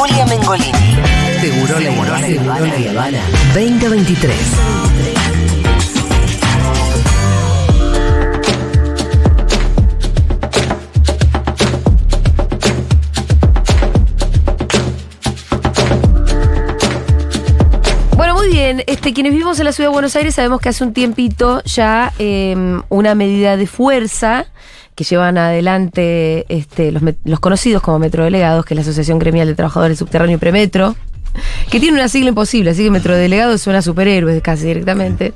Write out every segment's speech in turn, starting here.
Julia Mengolini. Seguro la Habana 2023. Bueno, muy bien. Este, quienes vivimos en la ciudad de Buenos Aires sabemos que hace un tiempito ya eh, una medida de fuerza que llevan adelante este, los, los conocidos como metrodelegados, que es la Asociación Gremial de Trabajadores Subterráneo y Premetro, que tiene una sigla imposible, así que metrodelegado suena a superhéroes casi directamente.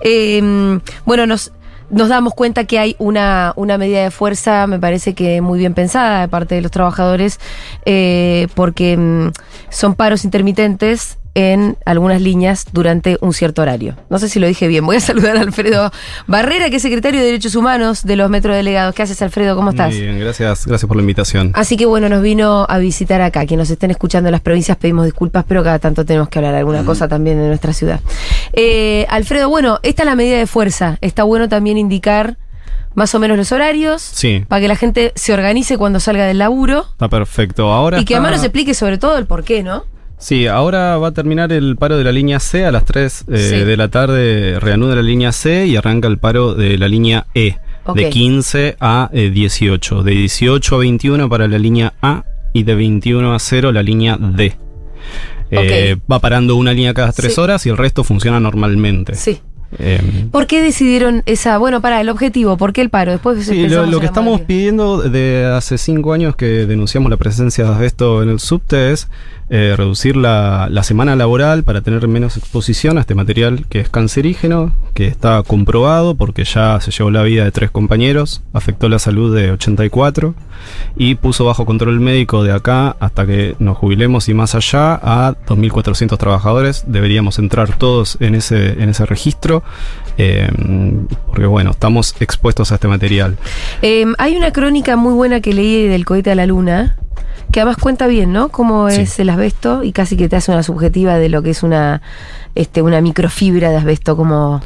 Eh, bueno, nos, damos cuenta que hay una, una medida de fuerza, me parece que muy bien pensada de parte de los trabajadores, eh, porque mm, son paros intermitentes en algunas líneas durante un cierto horario. No sé si lo dije bien. Voy a saludar a Alfredo Barrera, que es secretario de Derechos Humanos de los Metrodelegados. ¿Qué haces, Alfredo? ¿Cómo estás? Muy bien, gracias, gracias por la invitación. Así que bueno, nos vino a visitar acá. Quienes nos estén escuchando en las provincias pedimos disculpas, pero cada tanto tenemos que hablar alguna cosa también de nuestra ciudad. Eh, Alfredo, bueno, esta es la medida de fuerza. Está bueno también indicar más o menos los horarios Sí. para que la gente se organice cuando salga del laburo Está perfecto. Ahora y que está- además nos explique sobre todo el por qué, ¿no? Sí, ahora va a terminar el paro de la línea C a las 3 eh, Sí. de la tarde. Reanuda la línea C y arranca el paro de la línea E. De 15 a eh, 18. De 18 a 21 para la línea A y de 21 a 0 la línea D. Eh, Va parando una línea cada 3 Sí. horas y el resto funciona normalmente. Sí. Eh, ¿Por qué decidieron esa, bueno, para el objetivo, por qué el paro? Después Sí, lo, que estamos pidiendo de hace cinco años que denunciamos la presencia de asbesto en el subte es eh, reducir la, la semana laboral para tener menos exposición a este material que es cancerígeno, que está comprobado porque ya se llevó la vida de tres compañeros, afectó la salud de 84 y puso bajo control médico de acá hasta que nos jubilemos y más allá a 2.400 trabajadores. Deberíamos entrar todos en ese, en ese registro. Eh, porque bueno, estamos expuestos a este material. Eh, hay una crónica muy buena que leí del cohete a la luna, que además cuenta bien, ¿no? Cómo Sí. es el asbesto y casi que te hace una subjetiva de lo que es una, este, una microfibra de asbesto, como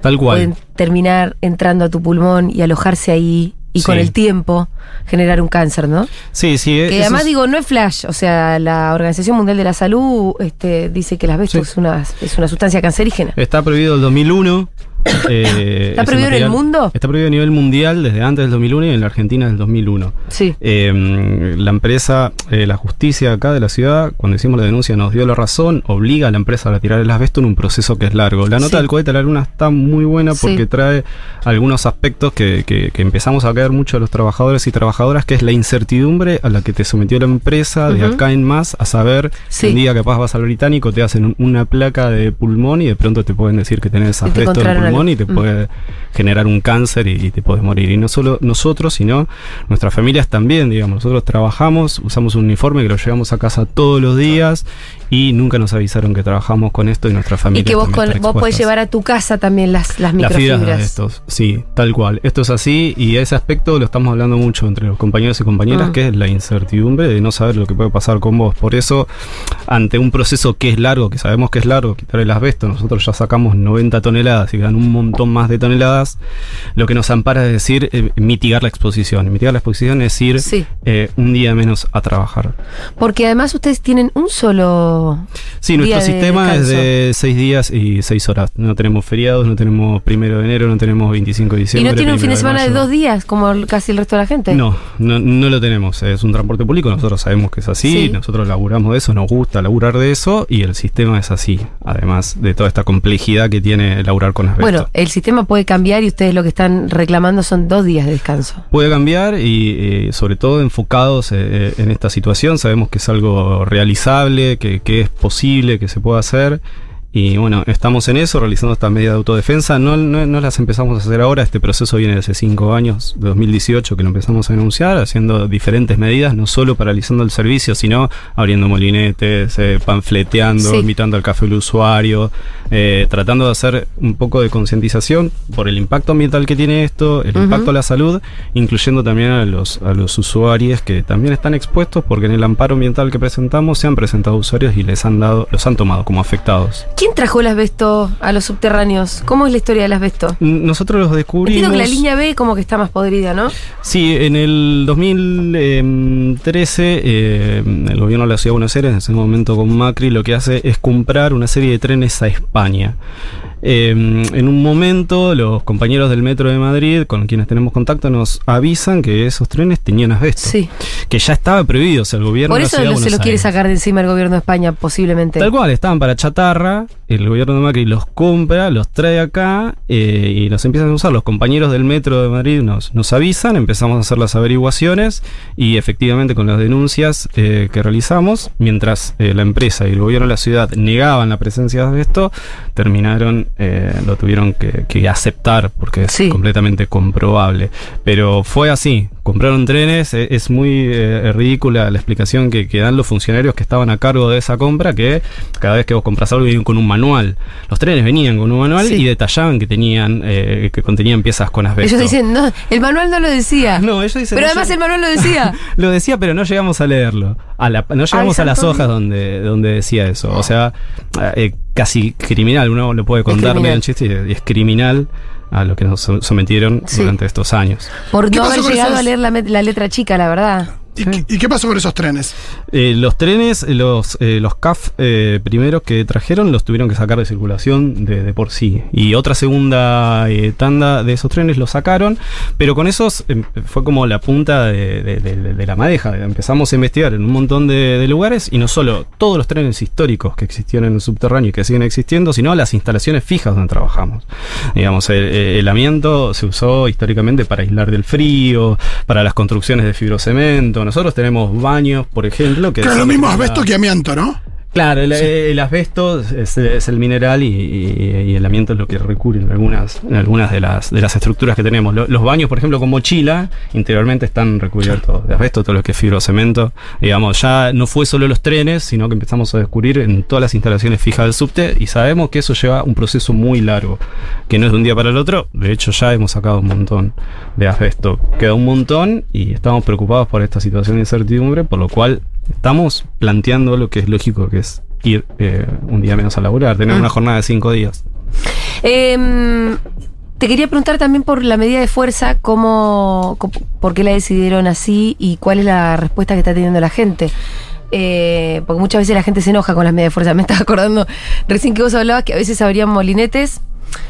Tal cual. pueden terminar entrando a tu pulmón y alojarse ahí y con el tiempo generar un cáncer, ¿no? Sí, sí. Que además es- digo, no es flash, o sea, la Organización Mundial de la Salud este, dice que el asbesto Sí. es, una, es una sustancia cancerígena. Está prohibido el 2001. eh, ¿Está prohibido en el mundo? Está prohibido a nivel mundial desde antes del 2001 y en la Argentina del 2001. Sí. Eh, la empresa, eh, la justicia acá de la ciudad, cuando hicimos la denuncia, nos dio la razón, obliga a la empresa a retirar el asbesto en un proceso que es largo. La nota Sí. del cohete a la luna está muy buena Sí. porque trae algunos aspectos que, que- que empezamos a caer mucho a los trabajadores y trabajadoras, que es la incertidumbre a la que te sometió la empresa de acá en más, a saber Sí. que un día capaz vas al británico, te hacen un- una placa de pulmón y de pronto te pueden decir que tenés asbesto en encontraron pulmón y te Mm. puede generar un cáncer y, y te puedes morir. Y no solo nosotros, sino nuestras familias también, digamos. Nosotros trabajamos, usamos un uniforme que lo llevamos a casa todos los días y nunca nos avisaron que trabajamos con esto y nuestra familia. Y que vos, con- vos podés llevar a tu casa también las, las las fibras microfibras. de estos, sí, tal cual. Esto es así y ese aspecto lo estamos hablando mucho entre los compañeros y compañeras, que es la incertidumbre de no saber lo que puede pasar con vos. Por eso, ante un proceso que es largo, que sabemos que es largo, quitar el asbesto, nosotros ya sacamos 90 toneladas y quedan un montón más de toneladas, lo que nos ampara es decir, eh, mitigar la exposición. Mitigar la exposición es ir Sí. eh, un día menos a trabajar. Porque además ustedes tienen un solo. Sí, nuestro de sistema es de seis días y seis horas. No tenemos feriados, no tenemos primero de enero, no tenemos 25 de Y diciembre. no tienen un fin de semana de dos días, como casi el resto de la gente. No, no, no lo tenemos. Es un transporte público, nosotros sabemos que es así, Sí. nosotros laburamos de eso, nos gusta laburar de eso y el sistema es así, además de toda esta complejidad que tiene laburar con asbesto. Bueno, el sistema puede cambiar y ustedes lo que están reclamando son dos días de descanso. Puede cambiar y eh, sobre todo enfocados eh, en esta situación, sabemos que es algo realizable, que, que es posible, que se puede hacer. Y bueno, estamos en eso, realizando esta medida de autodefensa. No, no, no las empezamos a hacer ahora, este proceso viene de hace cinco años, de 2018, que lo empezamos a denunciar, haciendo diferentes medidas, no solo paralizando el servicio, sino abriendo molinetes, eh, panfleteando, Sí. invitando al café al usuario, eh, tratando de hacer un poco de concientización por el impacto ambiental que tiene esto, el impacto a la salud, incluyendo también a los, a los usuarios que también están expuestos porque en el amparo ambiental que presentamos se han presentado usuarios y les han dado, los han tomado como afectados. ¿Quién trajo el asbesto a los subterráneos? ¿Cómo es la historia del asbesto? Nosotros los descubrimos. Entiendo que la línea B como que está más podrida, ¿no? Sí, en el 2013 eh, el gobierno de la Ciudad de Buenos Aires, en ese momento con Macri, lo que hace es comprar una serie de trenes a España. Eh, en un momento los compañeros del Metro de Madrid, con quienes tenemos contacto, nos avisan que esos trenes tenían asbesto. Sí. Que ya estaba prohibido, o sea, el gobierno Por de la eso Ciudad de no se Buenos lo quiere sacar de encima el gobierno de España, posiblemente. Tal cual, estaban para chatarra, el gobierno de Macri los compra, los trae acá eh, y los empiezan a usar. Los compañeros del Metro de Madrid nos, nos avisan, empezamos a hacer las averiguaciones y efectivamente con las denuncias eh, que realizamos, mientras eh, la empresa y el gobierno de la ciudad negaban la presencia de esto, terminaron, eh, lo tuvieron que, que aceptar porque es Sí. completamente comprobable. Pero fue así, compraron trenes, eh, es muy eh, ridícula la explicación que, que dan los funcionarios que estaban a cargo de esa compra, que cada vez que vos compras algo vienen con un manual. Los trenes venían con un manual Sí. y detallaban que tenían, eh, que contenían piezas con asbesto. Ellos dicen, no, el manual no lo decía. No, ellos dicen. Pero no, además el manual lo decía. lo decía, pero no llegamos a leerlo. A la- no llegamos Ay, a las hojas donde, donde decía eso. O sea, eh, casi criminal. Uno lo puede contar medio en chiste y es criminal a lo que nos so- sometieron Sí. durante estos años. Por ¿Qué no haber llegado a leer la letra chica, la verdad. ¿Y, qué- y qué pasó con esos trenes? Eh, los trenes, los, eh, los CAF eh, primeros que trajeron los tuvieron que sacar de circulación de, de por sí. Y otra segunda eh, tanda de esos trenes los sacaron, pero con esos em, fue como la punta de, de- de- de la madeja. Empezamos a investigar en un montón de, de lugares y no solo todos los trenes históricos que existían en el subterráneo y que siguen existiendo, sino las instalaciones fijas donde trabajamos. Digamos, el, el amianto se usó históricamente para aislar del frío, para las construcciones de fibrocemento. Nosotros tenemos baños, por ejemplo, que... Claro, lo son- mismo asbesto que amianto, ¿no? Claro, el, el asbesto es, es el mineral y, y- y el amianto es lo que recubre en algunas, en algunas de, las, de las estructuras que tenemos. Lo- los baños, por ejemplo, con mochila, interiormente están recubiertos de asbesto, todo lo que es fibrocemento. Digamos, ya no fue solo los trenes, sino que empezamos a descubrir en todas las instalaciones fijas del subte y sabemos que eso lleva un proceso muy largo, que no es de un día para el otro. De hecho, ya hemos sacado un montón de asbesto. Queda un montón y estamos preocupados por esta situación de incertidumbre, por lo cual estamos planteando lo que es lógico, que es ir eh, un día menos a laburar, tener Mm. una jornada de cinco días. Em, te quería preguntar también por la medida de fuerza, cómo, cómo- por qué la decidieron así y cuál es la respuesta que está teniendo la gente. Eh, porque muchas veces la gente se enoja con las medidas de fuerza. Me estaba acordando recién que vos hablabas que a veces abrían molinetes.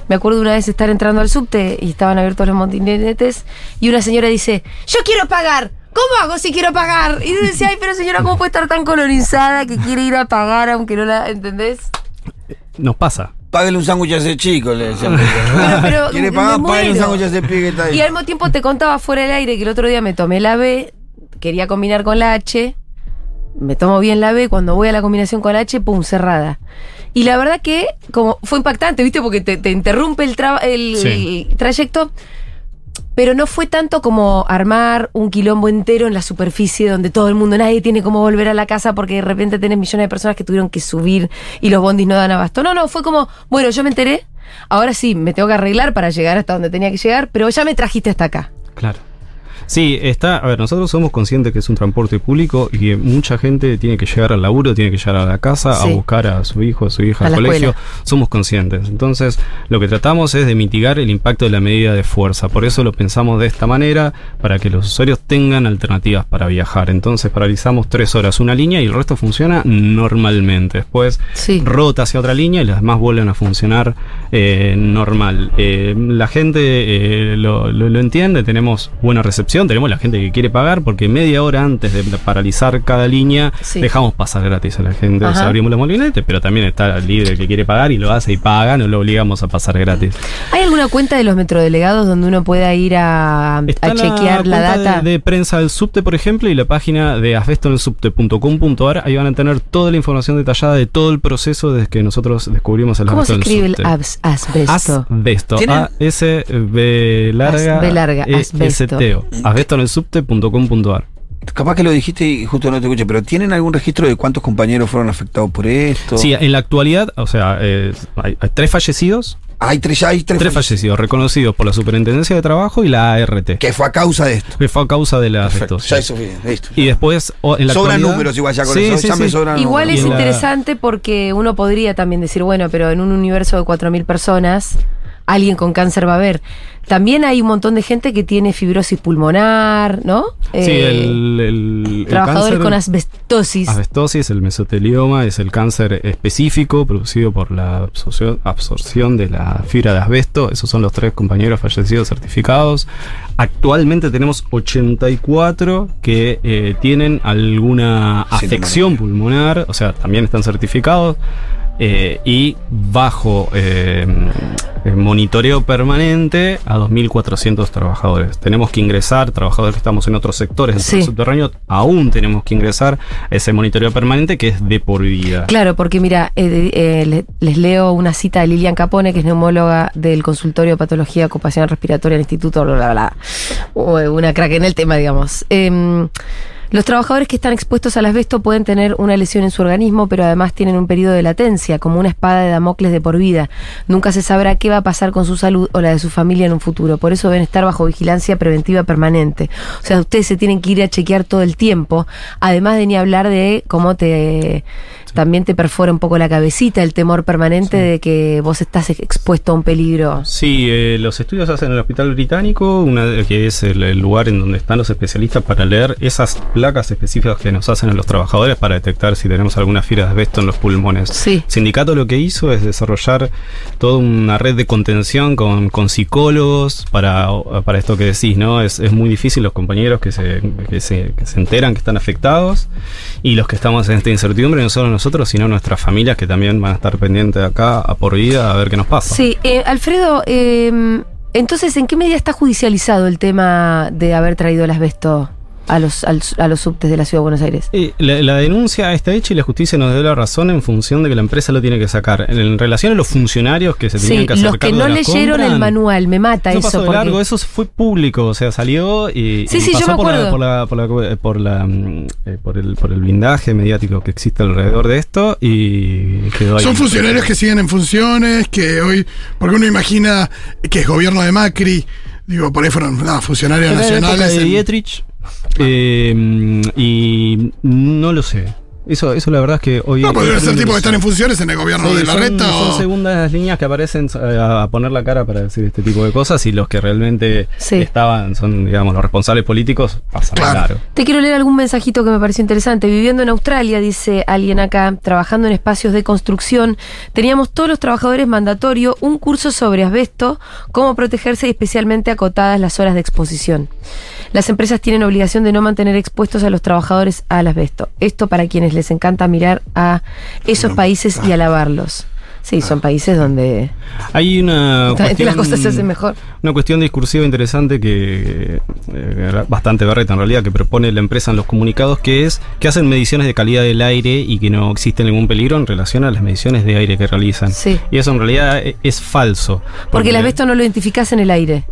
Me acuerdo una vez estar entrando al subte y estaban abiertos los molinetes y una señora dice, yo quiero pagar. ¿Cómo hago si quiero pagar? Y yo decía, ay, pero señora, ¿cómo puede estar tan colonizada que quiere ir a pagar aunque no la... ¿Entendés? Nos pasa. Págale un sándwich a ese chico, le. Pero- pero ¿Quiere pagar? Págale un sándwich a ese pibe que está ahí. Y al mismo tiempo te contaba fuera del aire que el otro día me tomé la B, quería combinar con la H, me tomo bien la B, cuando voy a la combinación con la H, pum, cerrada. Y la verdad que como fue impactante, ¿viste? Porque te, te interrumpe el, traba- el, Sí. el trayecto. Pero no fue tanto como armar un quilombo entero en la superficie donde todo el mundo, nadie tiene cómo volver a la casa porque de repente tenés millones de personas que tuvieron que subir y los bondis no dan abasto. No, no, fue como, bueno, yo me enteré, ahora sí, me tengo que arreglar para llegar hasta donde tenía que llegar, pero ya me trajiste hasta acá. Claro. Sí, está. A ver, nosotros somos conscientes que es un transporte público y que mucha gente tiene que llegar al laburo, tiene que llegar a la casa Sí. a buscar a su hijo, a su hija A al colegio. escuela. Somos conscientes. Entonces, lo que tratamos es de mitigar el impacto de la medida de fuerza. Por eso lo pensamos de esta manera, para que los usuarios tengan alternativas para viajar. Entonces, paralizamos tres horas una línea y el resto funciona normalmente. Después, Sí. rota hacia otra línea y las demás vuelven a funcionar eh, normal. Eh, la gente eh, lo, lo- lo entiende, tenemos buena recepción, tenemos la gente que quiere pagar porque media hora antes de paralizar cada línea Sí. dejamos pasar gratis a la gente, o sea, Ajá. abrimos la molinete, pero también está libre el que quiere pagar y lo hace y paga, no lo obligamos a pasar gratis. ¿Hay alguna cuenta de los metrodelegados donde uno pueda ir a, chequear la, data? De, de prensa del subte, por ejemplo, y la página de asbestonelsubte.com.ar. Ahí van a tener toda la información detallada de todo el proceso desde que nosotros descubrimos el ¿Cómo se escribe el subte. Asbesto? Asbesto. ¿Tienen? A-S-B larga. As- B larga, E- asbesto. S-T-O. Asbestonelsubte.com.ar. Capaz que lo dijiste y justo no te escuché, pero ¿tienen algún registro de cuántos compañeros fueron afectados por esto? Sí, en la actualidad, o sea, eh, hay, hay tres fallecidos Hay tres, ya hay tres, Tres fallecidos reconocidos por la Superintendencia de Trabajo y la ART. Que fue a causa de esto. Que fue a causa de la Perfecto. asbestosis. Ya eso bien, listo. Y después, en la Sobran números igual ya con Sí, eso. sí, ya me sí. sobran Igual números. es la- interesante porque uno podría también decir, bueno, pero en un universo de 4.000 personas, alguien con cáncer va a haber. También hay un montón de gente que tiene fibrosis pulmonar, ¿no? Sí, Eh, el, el- el trabajadores cáncer- con asbestosis. Asbestosis, el mesotelioma, es el cáncer específico producido por la absorción, absorción de la fibra de asbesto. Esos son los tres compañeros fallecidos certificados. Actualmente tenemos 84 que eh, tienen alguna afección pulmonar, o sea, también están certificados. Eh, y bajo eh, monitoreo permanente a 2.400 trabajadores. Tenemos que ingresar, trabajadores que estamos en otros sectores del Sí. subterráneo, aún tenemos que ingresar a ese monitoreo permanente que es de por vida. Claro, porque mira, eh, les leo una cita de Lilian Capone, que es neumóloga del consultorio de patología ocupacional respiratoria del Instituto, bla, bla, bla. Una crack en el tema, digamos. Los trabajadores que están expuestos al asbesto pueden tener una lesión en su organismo, pero además tienen un periodo de latencia, como una espada de Damocles de por vida. Nunca se sabrá qué va a pasar con su salud o la de su familia en un futuro. Por eso deben estar bajo vigilancia preventiva permanente. O sea, ustedes se tienen que ir a chequear todo el tiempo, además de ni hablar de cómo te también te perfora un poco la cabecita, el temor permanente de que vos estás expuesto a un peligro. Sí, eh, los estudios hacen en el Hospital Británico, una, que es el, el lugar en donde están los especialistas para leer esas placas específicas que nos hacen a los trabajadores para detectar si tenemos alguna fibra de asbesto en los pulmones. Sí. El sindicato lo que hizo es desarrollar toda una red de contención con, con psicólogos para, para esto que decís, ¿no? Es, es muy difícil los compañeros que se, que, se, que se enteran que están afectados y los que estamos en esta incertidumbre, no solo nosotros, sino nuestras familias que también van a estar pendientes acá a por vida a ver qué nos pasa. Sí, eh, Alfredo, eh, entonces, ¿en qué medida está judicializado el tema de haber traído el asbesto a los, al- a los subtes de la Ciudad de Buenos Aires? Eh, la, la denuncia está hecha y la justicia nos dio la razón en función de que la empresa lo tiene que sacar. En, en relación a los funcionarios que se tenían Sí, que hacer los que no leyeron compra, el manual, me mata Eso eso. pasó de porque- largo, eso fue público, o sea, salió y, Sí, y sí, yo pasó me por, la, por, la, por, la, por, la, eh, por el, por el blindaje mediático que existe alrededor de esto y quedó ahí. Son funcionarios que siguen en funciones, que hoy, porque uno imagina que es gobierno de Macri, digo, por ahí fueron nada, funcionarios nacionales. de en- Dietrich eh, y no lo sé. Eso, eso la verdad es que hoy... no, podrían hoy ser tipos que están en funciones en el gobierno Sí, de la son, reta son o. segundas líneas que aparecen eh, a, a poner la cara para decir este tipo de cosas y los que realmente Sí. estaban, son, digamos, los responsables políticos, pasan Claro. claro. Te quiero leer algún mensajito que me pareció interesante. Viviendo en Australia, dice alguien acá, trabajando en espacios de construcción, teníamos todos los trabajadores mandatorio un curso sobre asbesto, cómo protegerse y especialmente acotadas las horas de exposición. Las empresas tienen obligación de no mantener expuestos a los trabajadores al asbesto. Esto para quienes les encanta mirar a esos países y alabarlos. Sí, son países donde Hay una realmente las cuestión- cosas se hacen mejor. Una cuestión discursiva interesante que eh, bastante berreta en realidad que propone la empresa en los comunicados que es que hacen mediciones de calidad del aire y que no existe ningún peligro en relación a las mediciones de aire que realizan. Sí. Y eso en realidad e- es falso. Porque el asbesto no lo identificás en el aire.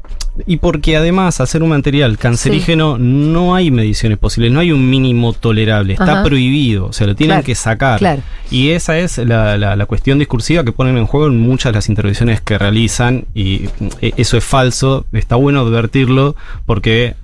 Y porque además, ser un material cancerígeno, no hay mediciones posibles, no hay un mínimo tolerable, está Ajá. prohibido, o sea, lo tienen Claro, que sacar. claro. Y esa es la, la- la cuestión discursiva que ponen en juego en muchas de las intervenciones que realizan, y eh, eso es falso, está bueno advertirlo porque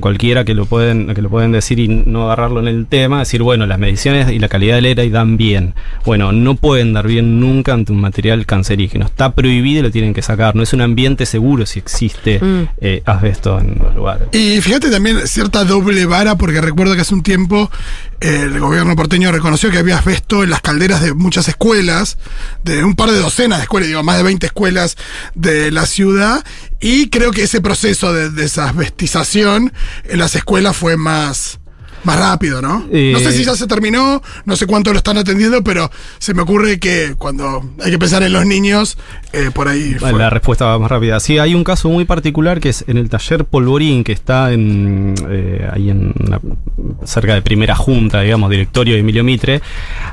cualquiera que lo pueden que lo pueden decir y no agarrarlo en el tema, decir, bueno, las mediciones y la calidad del aire dan bien. Bueno, no pueden dar bien nunca ante un material cancerígeno. Está prohibido y lo tienen que sacar. No es un ambiente seguro si existe Mm. eh, asbesto en los lugares. Y fíjate también cierta doble vara, porque recuerdo que hace un tiempo el gobierno porteño reconoció que había asbesto en las calderas de muchas escuelas, de un par de docenas de escuelas, digo, más de 20 escuelas de la ciudad, y creo que ese proceso de desasbestización en las escuelas fue más, más rápido, ¿no? Eh, no sé si ya se terminó, no sé cuánto lo están atendiendo, pero se me ocurre que cuando hay que pensar en los niños, eh, por ahí fue. La respuesta va más rápida. Sí, hay un caso muy particular que es en el taller Polvorín, que está en, eh, ahí en la- cerca de primera junta, digamos, directorio de Emilio Mitre,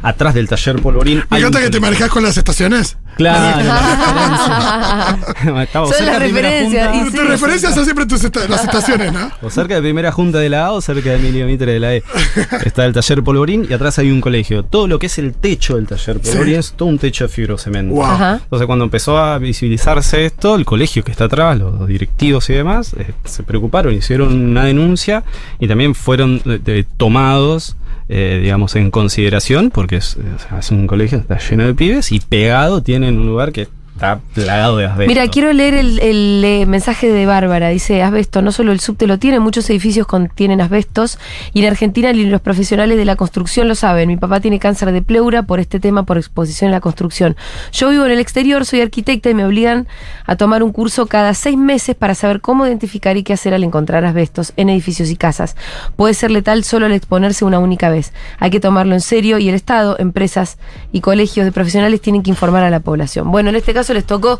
atrás del taller Polvorín. Me encanta que te manejas con las estaciones. Claro, la referencia. Estamos Son las referencias, junta. y sí. Tus referencias son siempre tus esta- las estaciones, ¿no? O cerca de primera junta de la A o cerca de Emilio Mitre de la E. Está el taller Polvorín y atrás hay un colegio. Todo lo que es el techo del taller Polvorín es todo un techo de fibrocemento. Wow. Entonces cuando empezó a visibilizarse esto, el colegio que está atrás, los directivos y demás, eh, se preocuparon, hicieron una denuncia y también fueron eh, tomados, eh, digamos, en consideración, porque es, es un colegio, está lleno de pibes y pegado tienen un lugar que está plagado de asbesto. Mira, quiero leer el, el, eh, mensaje de Bárbara. Dice, asbesto, no solo el subte lo tiene, muchos edificios contienen asbestos y en Argentina los profesionales de la construcción lo saben. Mi papá tiene cáncer de pleura por este tema, por exposición en la construcción. Yo vivo en el exterior, soy arquitecta y me obligan a tomar un curso cada seis meses para saber cómo identificar y qué hacer al encontrar asbestos en edificios y casas. Puede ser letal solo al exponerse una única vez. Hay que tomarlo en serio y el Estado, empresas y colegios de profesionales tienen que informar a la población. Bueno, en este caso les tocó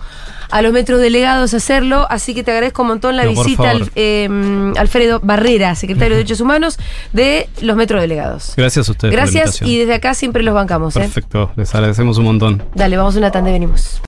a los metros delegados hacerlo, así que te agradezco un montón la No, visita al eh, Alfredo Barrera, secretario de Derechos Humanos de los metros delegados. Gracias a ustedes. por la Gracias y desde acá siempre los bancamos. ¿eh? Perfecto, les agradecemos un montón. Dale, vamos una tanda y venimos.